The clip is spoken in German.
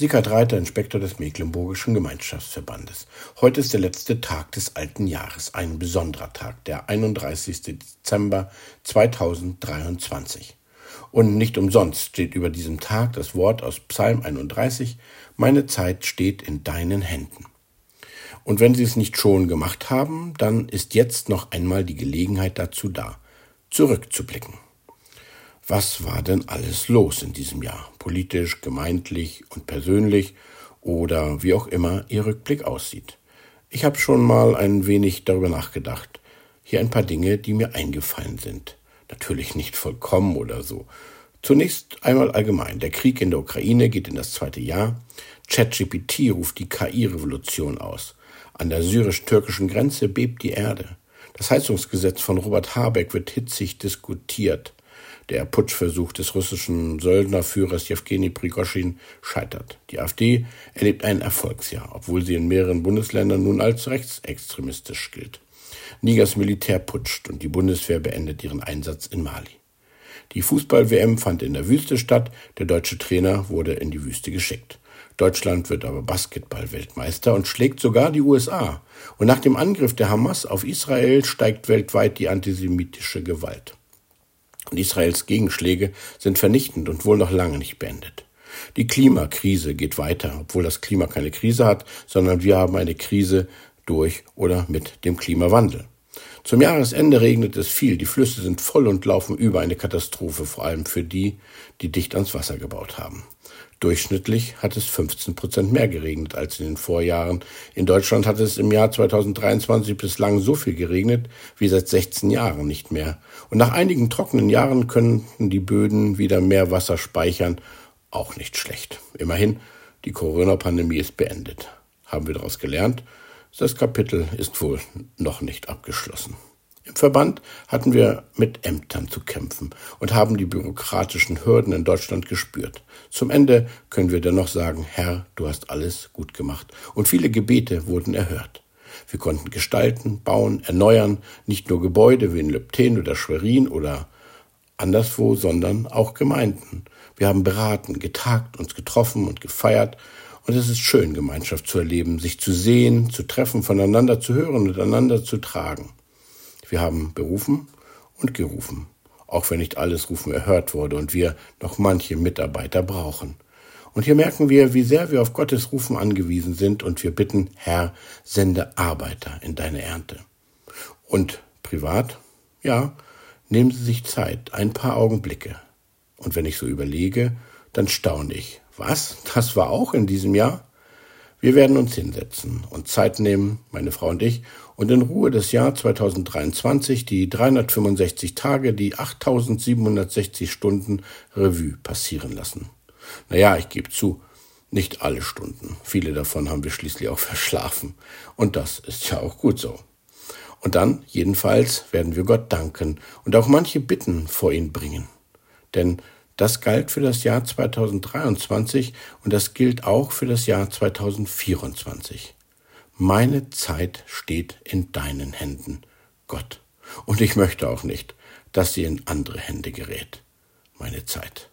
Sickert Reiter, Inspektor des Mecklenburgischen Gemeinschaftsverbandes. Heute ist der letzte Tag des alten Jahres, ein besonderer Tag, der 31. Dezember 2023. Und nicht umsonst steht über diesem Tag das Wort aus Psalm 31, Meine Zeit steht in deinen Händen. Und wenn Sie es nicht schon gemacht haben, dann ist jetzt noch einmal die Gelegenheit dazu da, zurückzublicken. Was war denn alles los in diesem Jahr? Politisch, gemeindlich und persönlich oder wie auch immer Ihr Rückblick aussieht. Ich habe schon mal ein wenig darüber nachgedacht. Hier ein paar Dinge, die mir eingefallen sind. Natürlich nicht vollkommen oder so. Zunächst einmal allgemein. Der Krieg in der Ukraine geht in das zweite Jahr. ChatGPT ruft die KI-Revolution aus. An der syrisch-türkischen Grenze bebt die Erde. Das Heizungsgesetz von Robert Habeck wird hitzig diskutiert. Der Putschversuch des russischen Söldnerführers Jewgeni Prigoschin scheitert. Die AfD erlebt ein Erfolgsjahr, obwohl sie in mehreren Bundesländern nun als rechtsextremistisch gilt. Nigers Militär putscht und die Bundeswehr beendet ihren Einsatz in Mali. Die Fußball-WM fand in der Wüste statt, der deutsche Trainer wurde in die Wüste geschickt. Deutschland wird aber Basketball-Weltmeister und schlägt sogar die USA. Und nach dem Angriff der Hamas auf Israel steigt weltweit die antisemitische Gewalt. Und Israels Gegenschläge sind vernichtend und wohl noch lange nicht beendet. Die Klimakrise geht weiter, obwohl das Klima keine Krise hat, sondern wir haben eine Krise durch oder mit dem Klimawandel. Zum Jahresende regnet es viel, die Flüsse sind voll und laufen über eine Katastrophe, vor allem für die, die dicht ans Wasser gebaut haben. Durchschnittlich hat es 15 Prozent mehr geregnet als in den Vorjahren. In Deutschland hat es im Jahr 2023 bislang so viel geregnet wie seit 16 Jahren nicht mehr. Und nach einigen trockenen Jahren könnten die Böden wieder mehr Wasser speichern. Auch nicht schlecht. Immerhin, die Corona-Pandemie ist beendet. Haben wir daraus gelernt? Das Kapitel ist wohl noch nicht abgeschlossen. Im Verband hatten wir mit Ämtern zu kämpfen und haben die bürokratischen Hürden in Deutschland gespürt. Zum Ende können wir dennoch sagen, Herr, du hast alles gut gemacht. Und viele Gebete wurden erhört. Wir konnten gestalten, bauen, erneuern, nicht nur Gebäude wie in Löbten oder Schwerin oder anderswo, sondern auch Gemeinden. Wir haben beraten, getagt, uns getroffen und gefeiert. Und es ist schön, Gemeinschaft zu erleben, sich zu sehen, zu treffen, voneinander zu hören und einander zu tragen. Wir haben berufen und gerufen, auch wenn nicht alles Rufen erhört wurde und wir noch manche Mitarbeiter brauchen. Und hier merken wir, wie sehr wir auf Gottes Rufen angewiesen sind und wir bitten, Herr, sende Arbeiter in deine Ernte. Und privat? Ja, nehmen Sie sich Zeit, ein paar Augenblicke. Und wenn ich so überlege, dann staune ich. Was? Das war auch in diesem Jahr? Wir werden uns hinsetzen und Zeit nehmen, meine Frau und ich, und in Ruhe das Jahr 2023, die 365 Tage, die 8760 Stunden Revue passieren lassen. Naja, ich gebe zu, nicht alle Stunden. Viele davon haben wir schließlich auch verschlafen. Und das ist ja auch gut so. Und dann, jedenfalls, werden wir Gott danken und auch manche Bitten vor ihn bringen. Denn das galt für das Jahr 2023 und das gilt auch für das Jahr 2024. Meine Zeit steht in deinen Händen, Gott. Und ich möchte auch nicht, dass sie in andere Hände gerät. Meine Zeit.